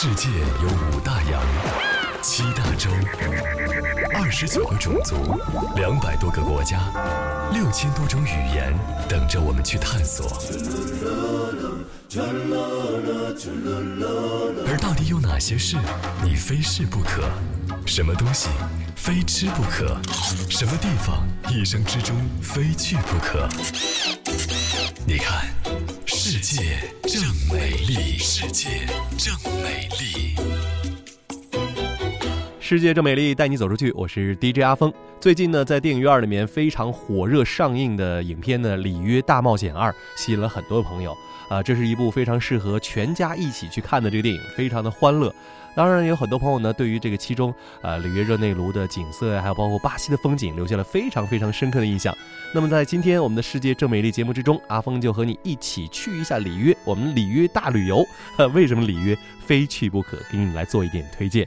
世界有五大洋，七大洲，二十九个种族，两百多个国家，六千多种语言，等着我们去探索。而到底有哪些事你非试不可？什么东西非吃不可？什么地方一生之中非去不可？你看，世界正美丽，世界正美丽，世界正美丽，带你走出去。我是 DJ 阿峰。最近呢，在电影院里面非常火热上映的影片呢，《里约大冒险二》吸引了很多朋友。啊，这是一部非常适合全家一起去看的这个电影，非常的欢乐。当然，有很多朋友呢，对于这个其中，呃，里约热内卢的景色呀，还有包括巴西的风景，留下了非常非常深刻的印象。那么，在今天我们的世界正美丽节目之中，阿峰就和你一起去一下里约，我们里约大旅游。为什么里约非去不可？给你们来做一点推荐。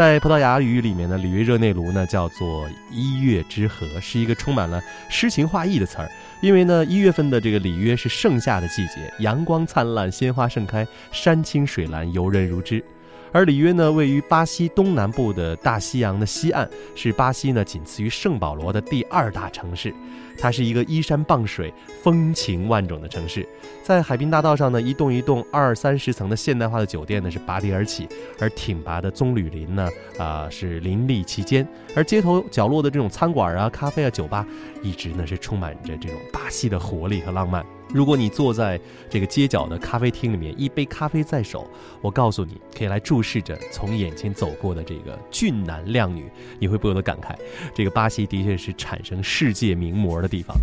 在葡萄牙语里面呢，里约热内卢呢叫做一月之河，是一个充满了诗情画意的词儿。因为呢，一月份的这个里约是盛夏的季节，阳光灿烂，鲜花盛开，山清水蓝，游人如织。而里约呢，位于巴西东南部的大西洋的西岸，是巴西呢仅次于圣保罗的第二大城市。它是一个依山傍水、风情万种的城市。在海滨大道上呢，一栋一栋二三十层的现代化的酒店呢是拔地而起，而挺拔的棕榈林呢啊是林立其间。而街头角落的这种餐馆啊、咖啡啊、酒吧，一直呢是充满着这种巴西的活力和浪漫。如果你坐在这个街角的咖啡厅里面，一杯咖啡在手，我告诉你，可以来注视着从眼前走过的这个俊男靓女，你会不由得感慨，这个巴西的确是产生世界名模的地方。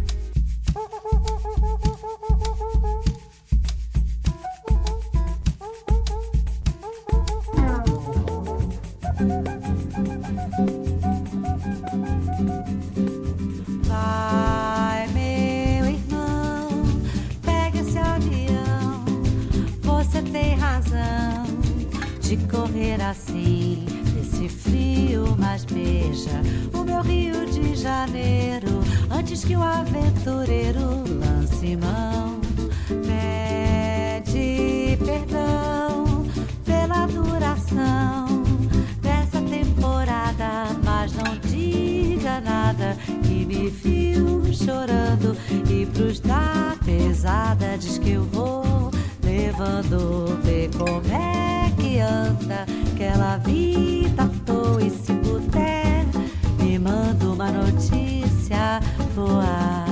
Assim, nesse frio, mas beija o meu Rio de Janeiro. antes que o aventureiro lance mão. Pede perdão pela duração dessa temporada, mas não diga nada que me viu chorando e pros da pesada diz que eu vou levando, vê como é que anda aquela vida à toa e se puder me manda uma notícia boa.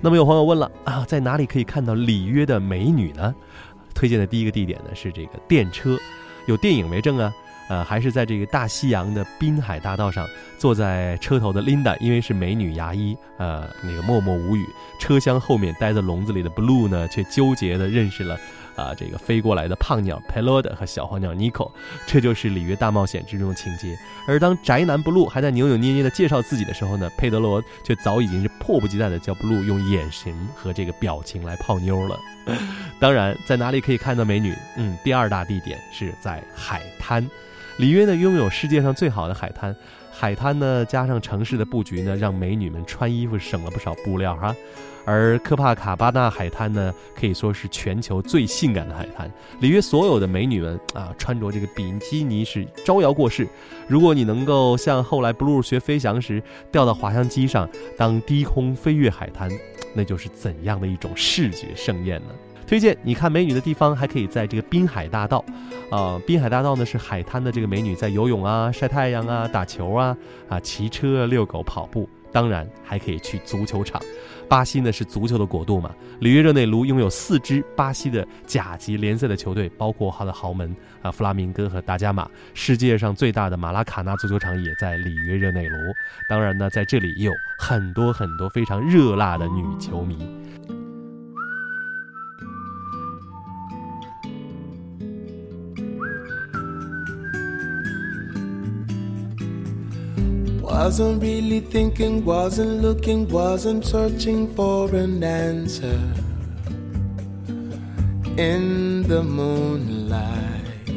那么有朋友问了啊，在哪里可以看到里约的美女呢？推荐的第一个地点呢是这个电车，有电影为证啊。呃，还是在这个大西洋的滨海大道上，坐在车头的 Linda，因为是美女牙医，呃，那个默默无语。车厢后面待在笼子里的 Blue 呢，却纠结的认识了啊、这个飞过来的胖鸟 Pelod 和小黄鸟 Nico，这就是里约大冒险之中的情节。而当宅男 Blue 还在扭扭捏捏地介绍自己的时候呢，佩德罗却早已经是迫不及待地叫 Blue 用眼神和这个表情来泡妞了。当然，在哪里可以看到美女？嗯，第二大地点是在海滩。里约呢拥有世界上最好的海滩，海滩呢加上城市的布局呢，让美女们穿衣服省了不少布料哈。而科帕卡巴纳海滩呢，可以说是全球最性感的海滩。里约所有的美女们啊，穿着这个比基尼是招摇过市。如果你能够像后来 Blue 学飞翔时掉到滑翔机上，当低空飞越海滩，那就是怎样的一种视觉盛宴呢？推荐你看美女的地方，还可以在这个滨海大道，啊、滨海大道呢是海滩的这个美女在游泳啊、晒太阳啊、打球啊、啊骑车、遛狗、跑步，当然还可以去足球场。巴西呢是足球的国度嘛，里约热内卢拥有四支巴西的甲级联赛的球队，包括他的豪门啊弗拉明戈和达加马。世界上最大的马拉卡纳足球场也在里约热内卢。当然呢，在这里也有很多很多非常热辣的女球迷。Wasn't really thinking, wasn't looking, wasn't searching for an answer. In the moonlight,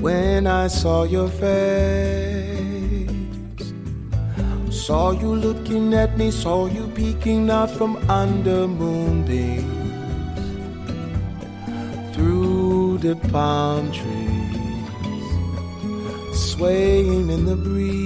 when I saw your face, saw you looking at me, saw you peeking out from under moonbeams through the palm trees swaying in the breeze.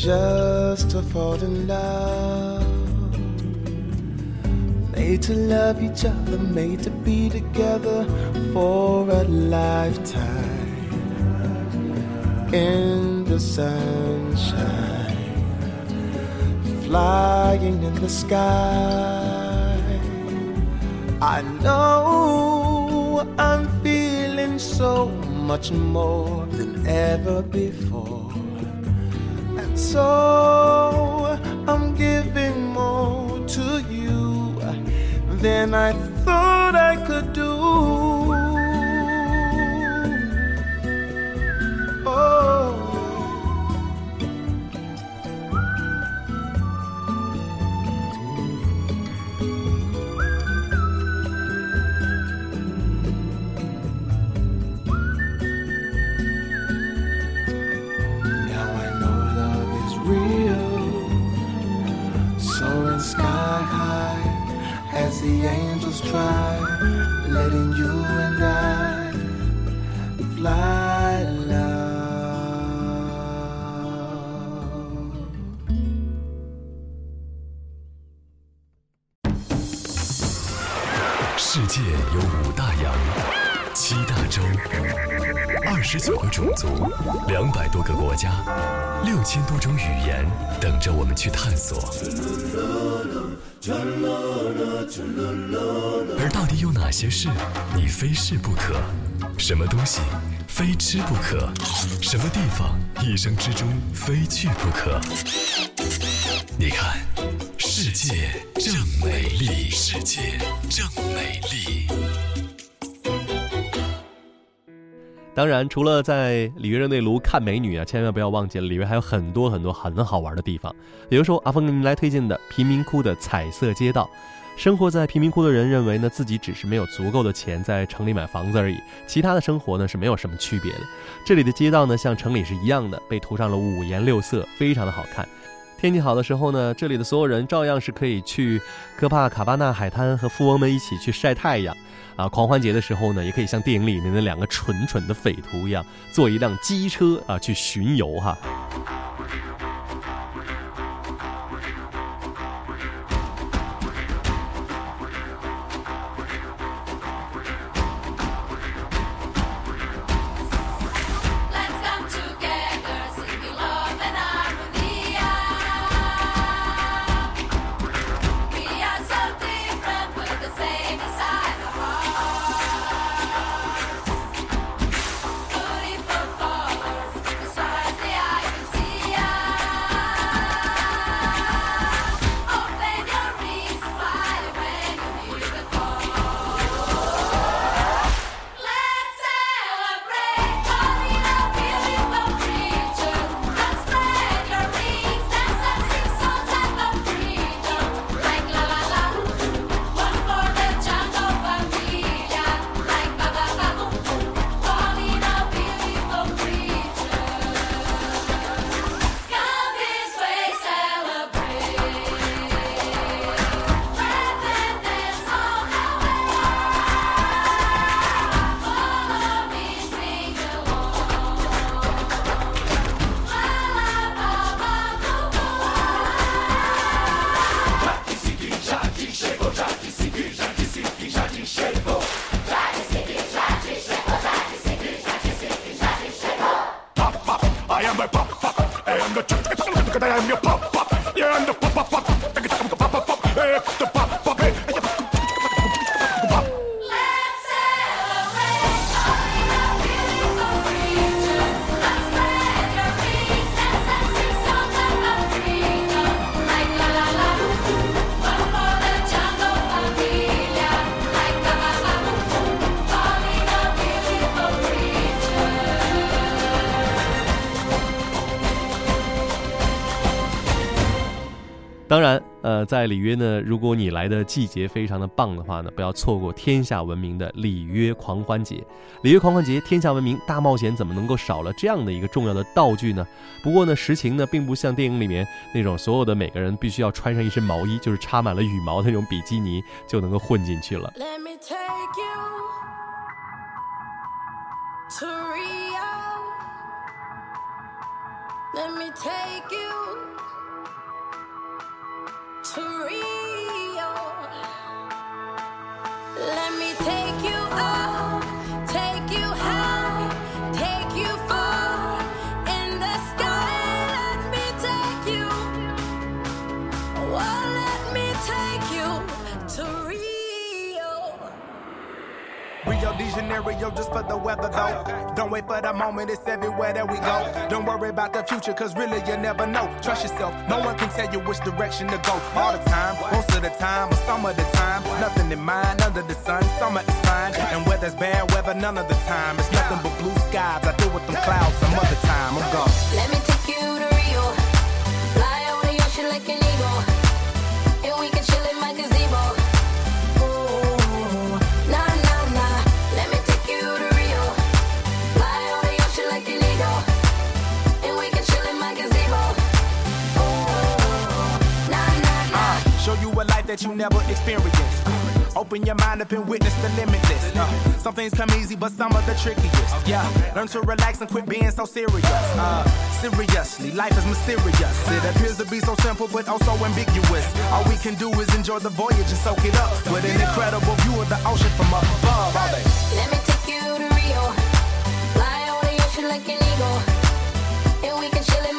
just to fall in love Made to love each other, made to be together for a lifetime. In the sunshine, flying in the sky. I know I'm feeling so much more than ever before. So I'm giving more to you than I thought I could do. As the angels try, letting you and I fly love. 世界有五大洋，七大洲，二十九个种族，两百多个国家，六千多种语言，等着我们去探索。而到底有哪些事你非试不可？什么东西非吃不可？什么地方一生之中非去不可？你看，世界正美丽，世界正美丽。当然，除了在里约热内卢看美女啊，千万不要忘记了，里约还有很多很多很好玩的地方。比如说，阿峰给您来推荐的贫民窟的彩色街道。生活在贫民窟的人认为呢，自己只是没有足够的钱在城里买房子而已，其他的生活呢是没有什么区别的。这里的街道呢，像城里是一样的，被涂上了五颜六色，非常的好看。天气好的时候呢，这里的所有人照样是可以去科帕卡巴纳海滩和富翁们一起去晒太阳。啊，狂欢节的时候呢，也可以像电影里面的两个蠢蠢的匪徒一样，坐一辆机车啊去巡游哈。Pop pop, yeah, and the pop pop pop, the pop pop pop, eh, the pop 当然，呃，在里约呢，如果你来的季节非常的棒的话呢，不要错过天下闻名的里约狂欢节。里约狂欢节，天下闻名，大冒险怎么能够少了这样的一个重要的道具呢？不过呢，实情呢，并不像电影里面那种所有的每个人必须要穿上一身毛衣，就是插满了羽毛的那种比基尼就能够混进去了。Let me take you to Rio. Let me take you to Rio. Let me take you up. Janeiro just for the weather though. Don't wait for the moment, it's everywhere that we go. Don't worry about the future, cause really you never know. Trust yourself, no one can tell you which direction to go. All the time, most of the time, or some of the time. Nothing in mind under the sun, summer is fine. And weather's bad weather none of the time. It's nothing but blue skies. I deal with them clouds some other time. I'm gone. That you never experienced. Open your mind up and witness the limitless. Uh, some things come easy, but some are the trickiest. Yeah, learn to relax and quit being so serious. Uh, seriously, life is mysterious. It appears to be so simple, but also ambiguous. All we can do is enjoy the voyage and soak it up with an incredible view of the ocean from up above. Let me take you to Rio. Fly over the ocean like an eagle. And we can chill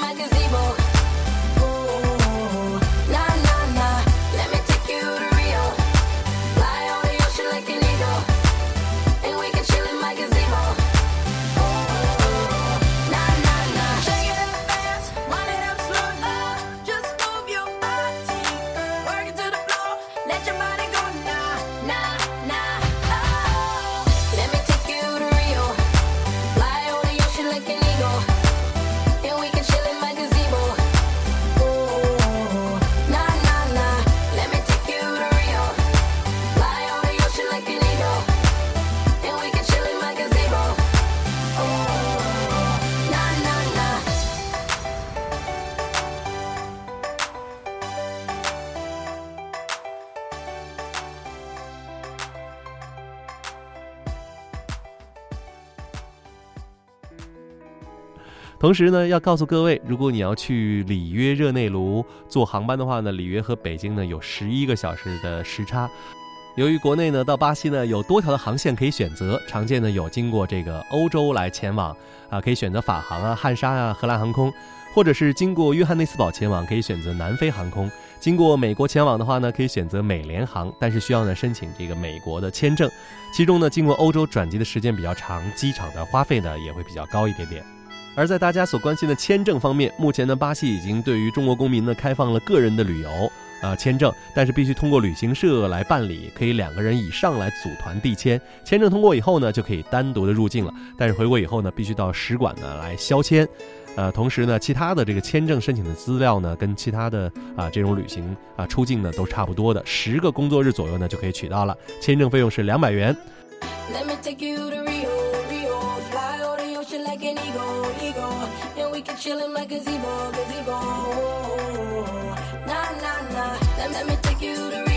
同时呢，要告诉各位，如果你要去里约热内卢坐航班的话呢，里约和北京呢有十一个小时的时差。由于国内呢到巴西呢有多条的航线可以选择，常见呢有经过这个欧洲来前往啊，可以选择法航啊、汉莎啊、荷兰航空，或者是经过约翰内斯堡前往，可以选择南非航空。经过美国前往的话呢，可以选择美联航，但是需要呢申请这个美国的签证。其中呢，经过欧洲转机的时间比较长，机场的花费呢也会比较高一点点。而在大家所关心的签证方面，目前呢，巴西已经对于中国公民呢开放了个人的旅游呃签证，但是必须通过旅行社来办理，可以两个人以上来组团递签。签证通过以后呢，就可以单独的入境了。但是回国以后呢，必须到使馆呢来销签。呃，同时呢，其他的这个签证申请的资料呢，跟其他的啊这种旅行啊出境呢都差不多的，十个工作日左右呢就可以取到了。签证费用是两百元。Let me take you to Ocean like an eagle, eagle. And we can chill in my gazebo, gazebo. Nah, nah, nah. Let, let me take you to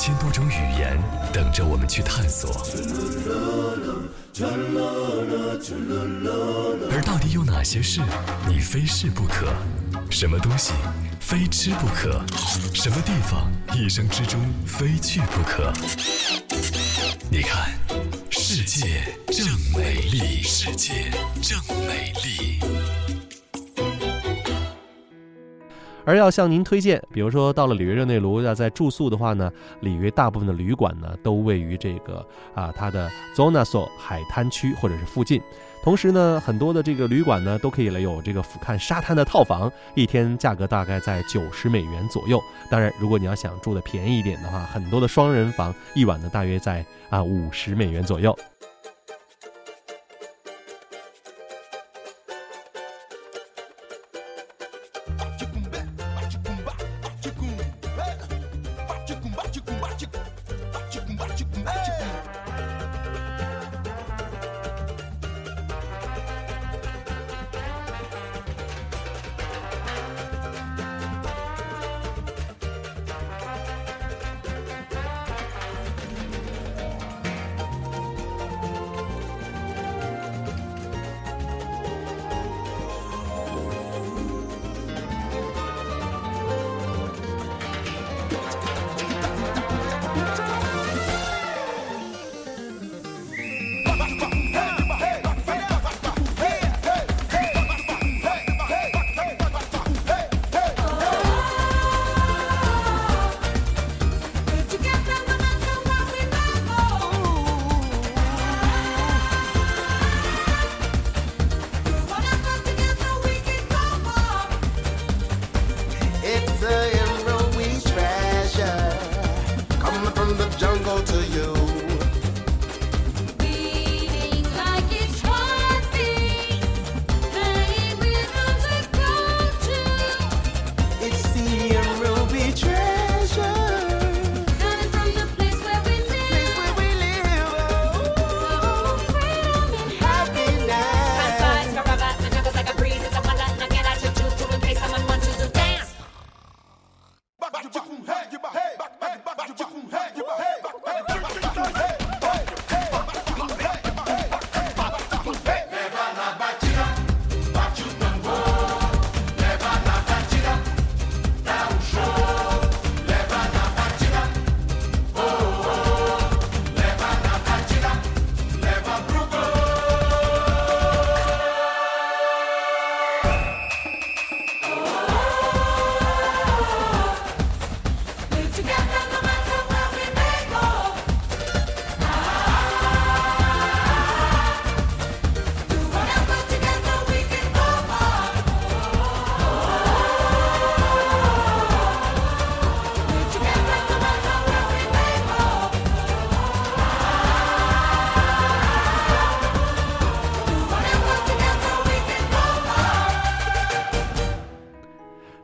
千多种语言，等着我们去探索。而到底有哪些事你非试不可？什么东西非吃不可？什么地方一生之中非去不可？而要向您推荐，比如说到了里约热内卢，要在住宿的话呢，里约大部分的旅馆呢都位于这个啊它的 Zonaso 海滩区或者是附近。同时呢，很多的这个旅馆呢都可以了有这个俯瞰沙滩的套房，一天价格大概在九十美元左右。当然，如果你要想住的便宜一点的话，很多的双人房一晚呢大约在啊五十美元左右。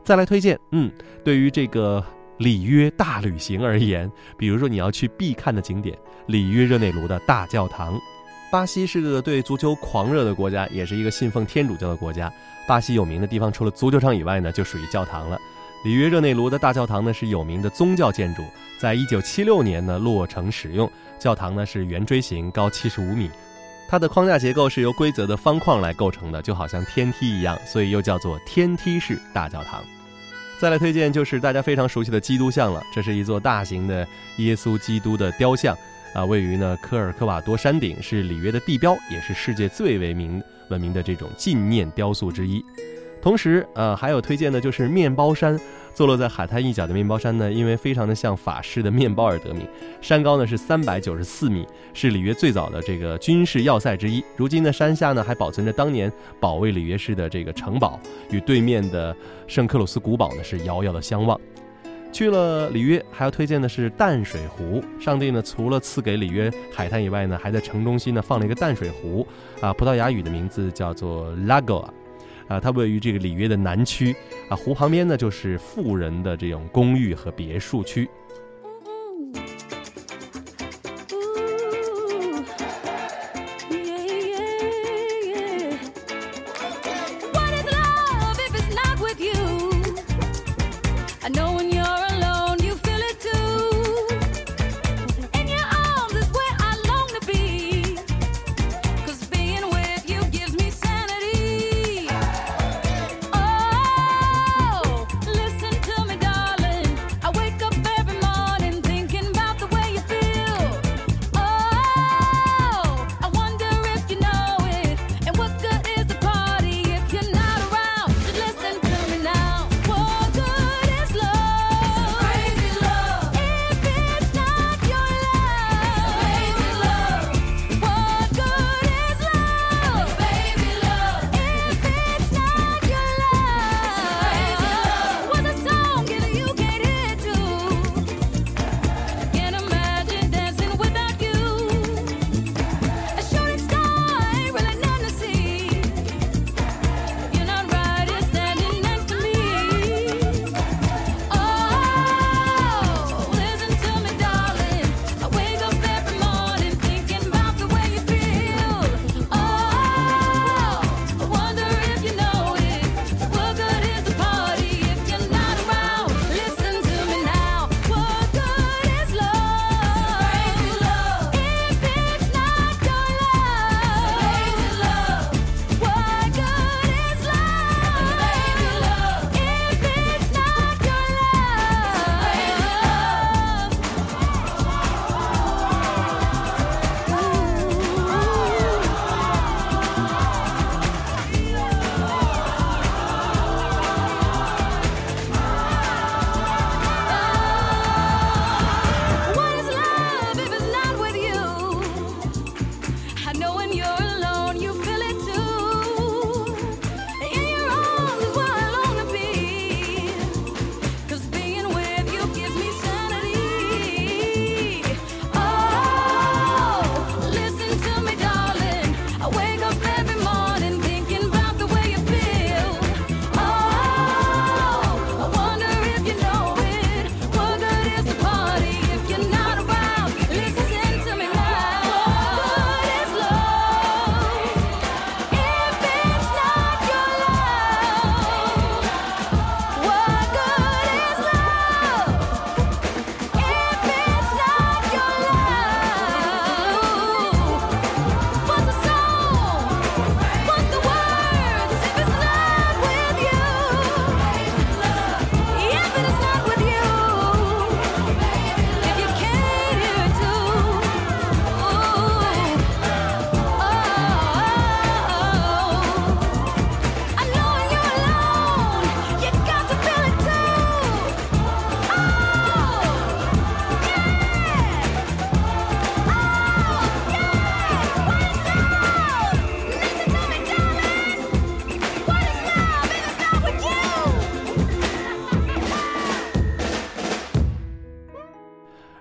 再来推荐，嗯，对于这个里约大旅行而言，比如说你要去必看的景点，里约热内卢的大教堂。巴西是个对足球狂热的国家，也是一个信奉天主教的国家。巴西有名的地方除了足球场以外呢，就属于教堂了。里约热内卢的大教堂呢是有名的宗教建筑，在一九七六年呢落成使用。教堂呢是圆锥形，高七十五米。它的框架结构是由规则的方框来构成的，就好像天梯一样，所以又叫做天梯式大教堂。再来推荐就是大家非常熟悉的基督像了，这是一座大型的耶稣基督的雕像，啊，位于呢科尔科瓦多山顶，是里约的地标，也是世界最为名闻名的这种纪念雕塑之一。同时，呃，还有推荐的就是面包山，坐落在海滩一角的面包山呢，因为非常的像法式的面包而得名。山高呢是三百九十四米，是里约最早的这个军事要塞之一。如今呢，山下呢还保存着当年保卫里约市的这个城堡，与对面的圣克鲁斯古堡呢是遥遥的相望。去了里约，还要推荐的是淡水湖。上帝呢，除了赐给里约海滩以外呢，还在城中心呢放了一个淡水湖，啊，葡萄牙语的名字叫做 Lagoa，啊，它位于这个里约的南区，啊，湖旁边呢就是富人的这种公寓和别墅区。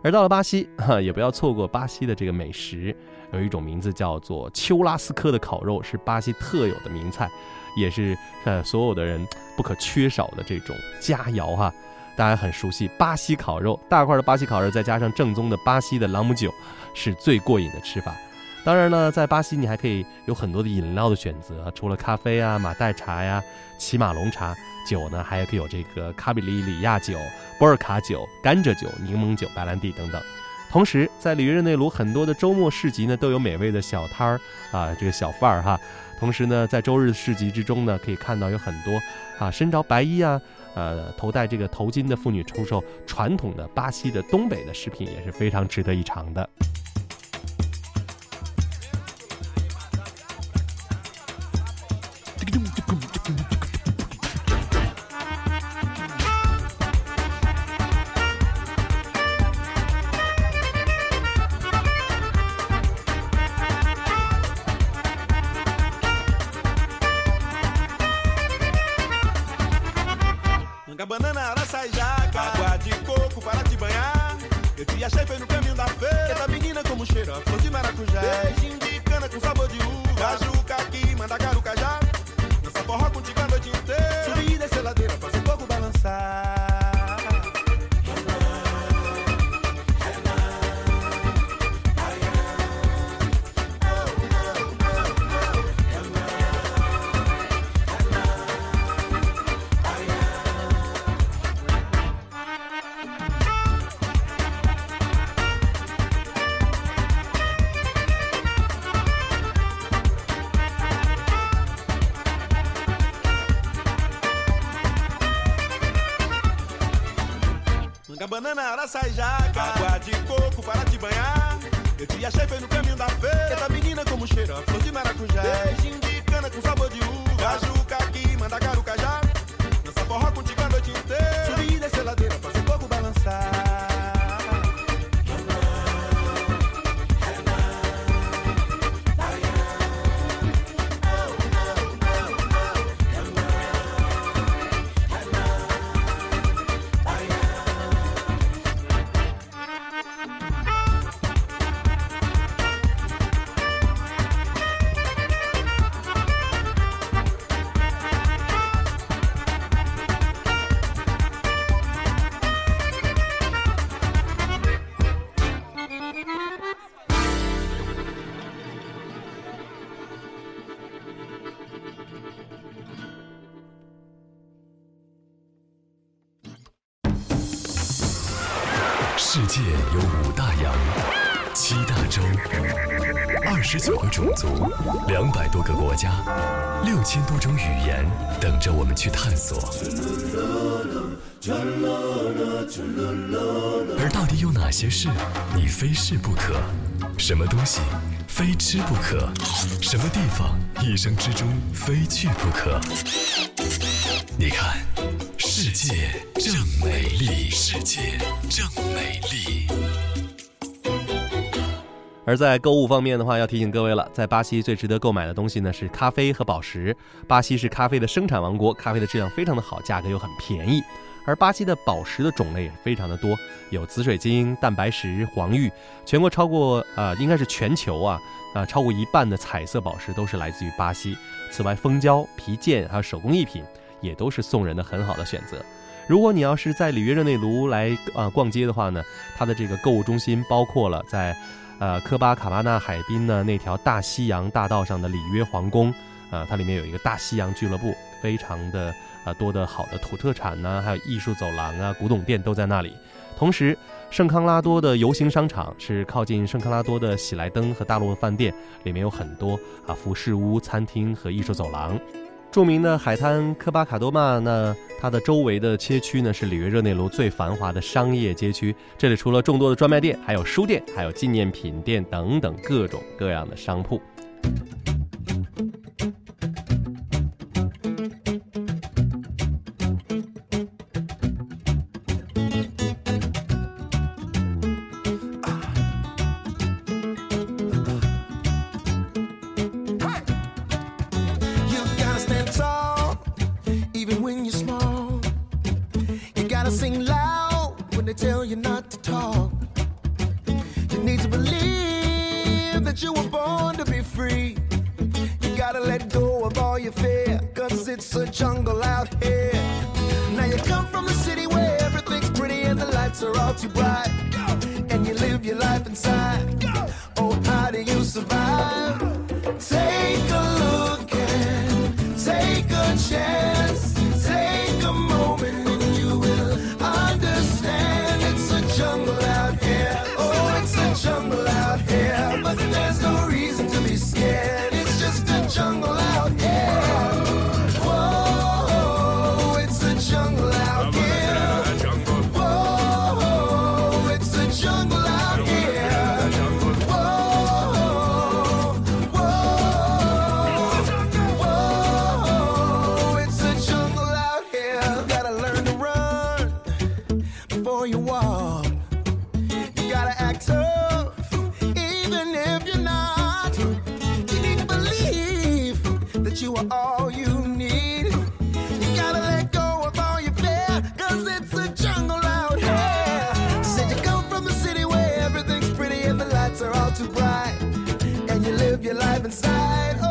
而到了巴西，哈，也不要错过巴西的这个美食。有一种名字叫做丘拉斯科的烤肉，是巴西特有的名菜，也是 呃所有的人不可缺少的这种佳肴哈。大家很熟悉巴西烤肉，大块的巴西烤肉，再加上正宗的巴西的朗姆酒，是最过瘾的吃法。当然呢，在巴西你还可以有很多的饮料的选择，除了咖啡啊、马黛茶呀、骑马龙茶，酒呢还可以有这个卡比利里亚酒、波尔卡酒、甘蔗酒、柠檬酒、白兰地等等。同时，在里约热内卢很多的周末市集呢，都有美味的小摊儿啊，这个小贩儿哈。同时呢，在周日市集之中呢，可以看到有很多啊身着白衣啊，呃头戴这个头巾的妇女出售传统的巴西的东北的食品，也是非常值得一尝的。Manga banana, araçaijaca, água de coco para te banhar. Eu te achei feio no caminho da feira. Essa menina como cheira, flor de maracujá. Beijinho de cana com sabor de uva. Caju, caqui, mandacaru, cajá. Dança forró contigo a noite inteira. Subir e descer ladeira, 十九个种族，两百多个国家，六千多种语言，等着我们去探索。而到底有哪些事你非试不可？什么东西非吃不可？什么地方一生之中非去不可？你看，世界正美丽，世界正美丽。而在购物方面的话，要提醒各位了，在巴西最值得购买的东西呢是咖啡和宝石。巴西是咖啡的生产王国，咖啡的质量非常的好，价格又很便宜。而巴西的宝石的种类也非常的多，有紫水晶、蛋白石、黄玉，全国超过呃应该是全球啊啊、超过一半的彩色宝石都是来自于巴西。此外，蜂胶、皮件还有手工艺品也都是送人的很好的选择。如果你要是在里约热内卢来啊、逛街的话呢，它的这个购物中心包括了在呃科巴卡巴纳海滨呢那条大西洋大道上的里约皇宫，啊、它里面有一个大西洋俱乐部，非常的啊多的好的土特产呐、还有艺术走廊啊、古董店都在那里。同时，圣康拉多的游行商场是靠近圣康拉多的喜来登和大陆的饭店，里面有很多啊服饰屋、餐厅和艺术走廊。著名的海滩科巴卡多曼呢，它的周围的街区呢是里约热内卢最繁华的商业街区。这里除了众多的专卖店，还有书店，还有纪念品店等等各种各样的商铺。That you are all you need. You gotta let go of all your fear, cause it's a jungle out here. Said you come from a city where everything's pretty and the lights are all too bright. And you live your life inside.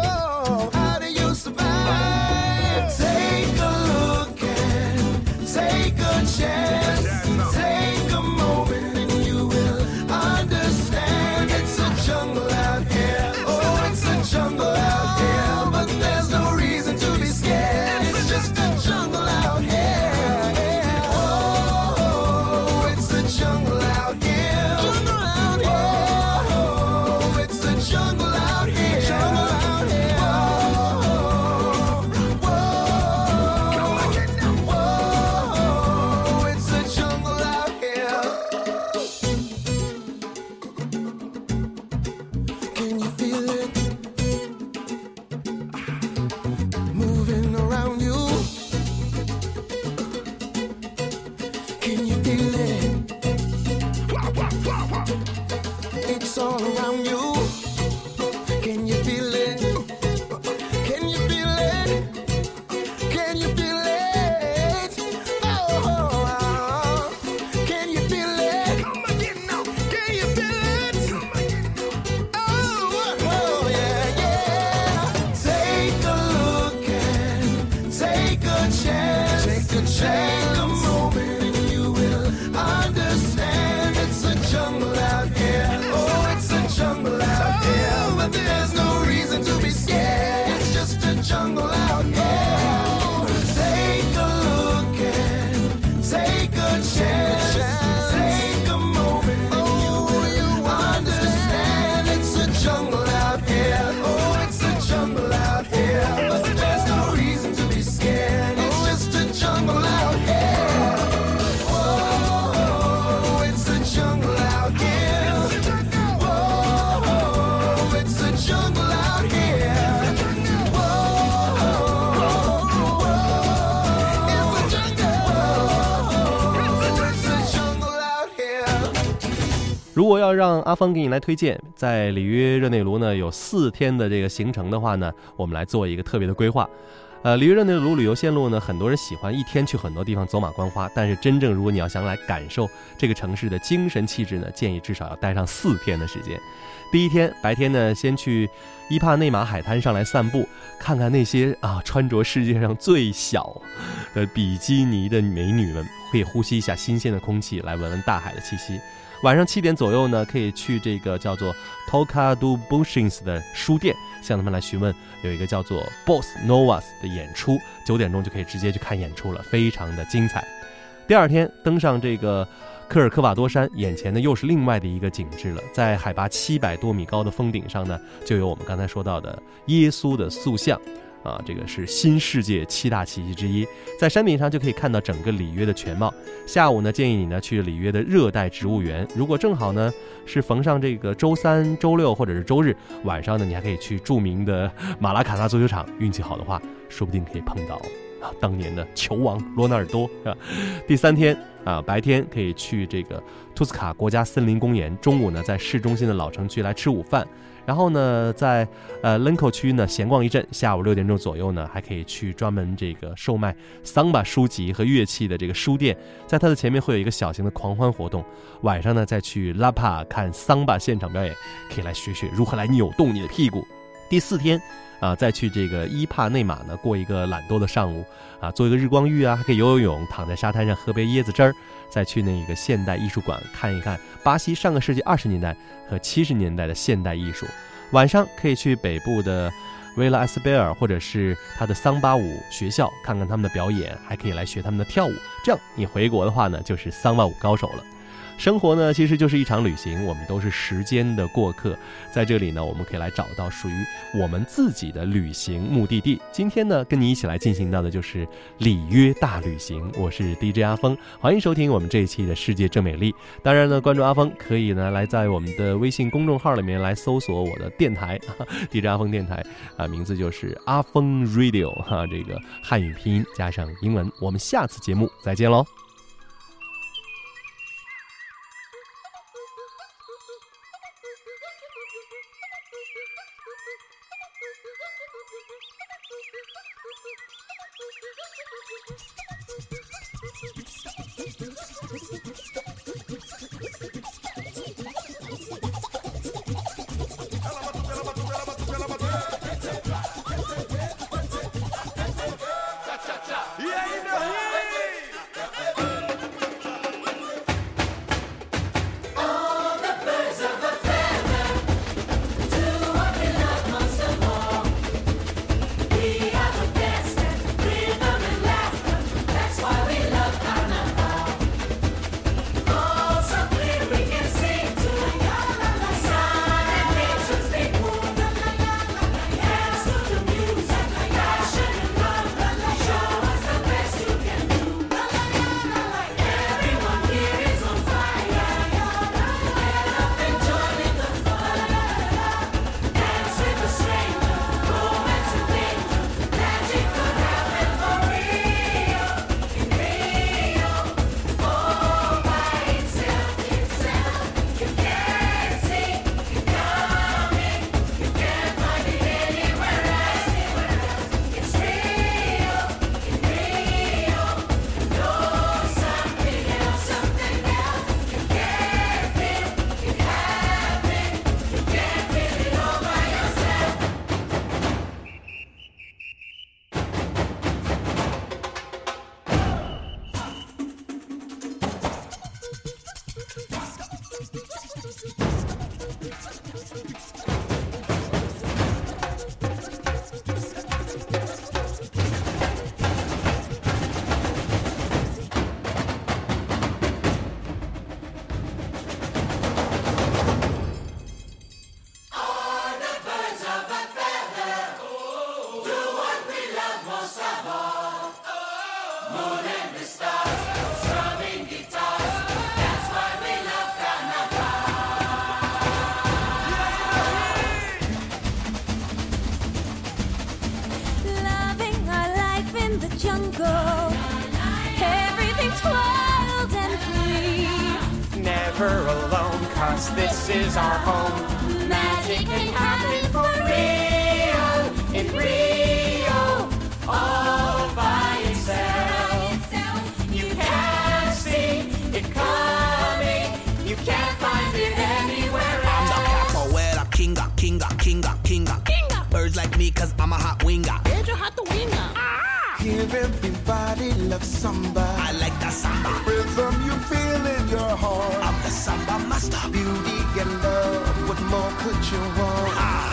如果要让阿芳给你来推荐，在里约热内卢呢有四天的这个行程的话呢，我们来做一个特别的规划。呃，里约热内卢旅游线路呢，很多人喜欢一天去很多地方走马观花，但是真正如果你要想来感受这个城市的精神气质呢，建议至少要待上四天的时间。第一天白天呢，先去伊帕内马海滩上来散步，看看那些啊穿着世界上最小的比基尼的美女们，可以呼吸一下新鲜的空气，来闻闻大海的气息。晚上七点左右呢，可以去这个叫做 Toka do Bushins 的书店，向他们来询问有一个叫做 Boss Novas 的演出，九点钟就可以直接去看演出了，非常的精彩。第二天登上这个科尔科瓦多山，眼前呢又是另外的一个景致了。在海拔七百多米高的峰顶上呢，就有我们刚才说到的耶稣的塑像。啊，这个是新世界七大奇迹之一，在山顶上就可以看到整个里约的全貌。下午呢，建议你呢去里约的热带植物园，如果正好呢是逢上这个周三、周六或者是周日晚上呢，你还可以去著名的马拉卡纳足球场，运气好的话，说不定可以碰到啊当年的球王罗纳尔多，是吧？第三天啊，白天可以去这个图斯卡国家森林公园，中午呢在市中心的老城区来吃午饭。然后呢，在呃 l e n k o 区呢闲逛一阵，下午六点钟左右呢，还可以去专门这个售卖桑巴书籍和乐器的这个书店，在它的前面会有一个小型的狂欢活动。晚上呢，再去拉帕看桑巴现场表演，可以来学学如何来扭动你的屁股。第四天。啊，再去这个伊帕内马呢，过一个懒惰的上午，啊，做一个日光浴啊，还可以游游泳，躺在沙滩上喝杯椰子汁儿，再去那个现代艺术馆看一看巴西上个世纪二十年代和七十年代的现代艺术。晚上可以去北部的维拉埃斯贝尔或者是他的桑巴舞学校看看他们的表演，还可以来学他们的跳舞。这样你回国的话呢，就是桑巴舞高手了。生活呢，其实就是一场旅行，我们都是时间的过客。在这里呢，我们可以来找到属于我们自己的旅行目的地。今天呢，跟你一起来进行到的就是里约大旅行。我是 DJ 阿峰，欢迎收听我们这一期的世界正美丽。当然呢，关注阿峰可以呢来在我们的微信公众号里面来搜索我的电台 DJ 阿峰电台啊，名字就是阿峰 Radio 哈，这个汉语拼音加上英文。我们下次节目再见喽。Is our home. Magic can happen for real in Rio, all by itself. You can't see it coming. You can't find it anywhere I'm the else. capoeira kinga, kinga, kinga, kinga. Birds like me, cause I'm a hot winger. Hear ah! everybody love samba. I like that samba heart. I'm the samba master. Beauty and love. What more could you want? Ah.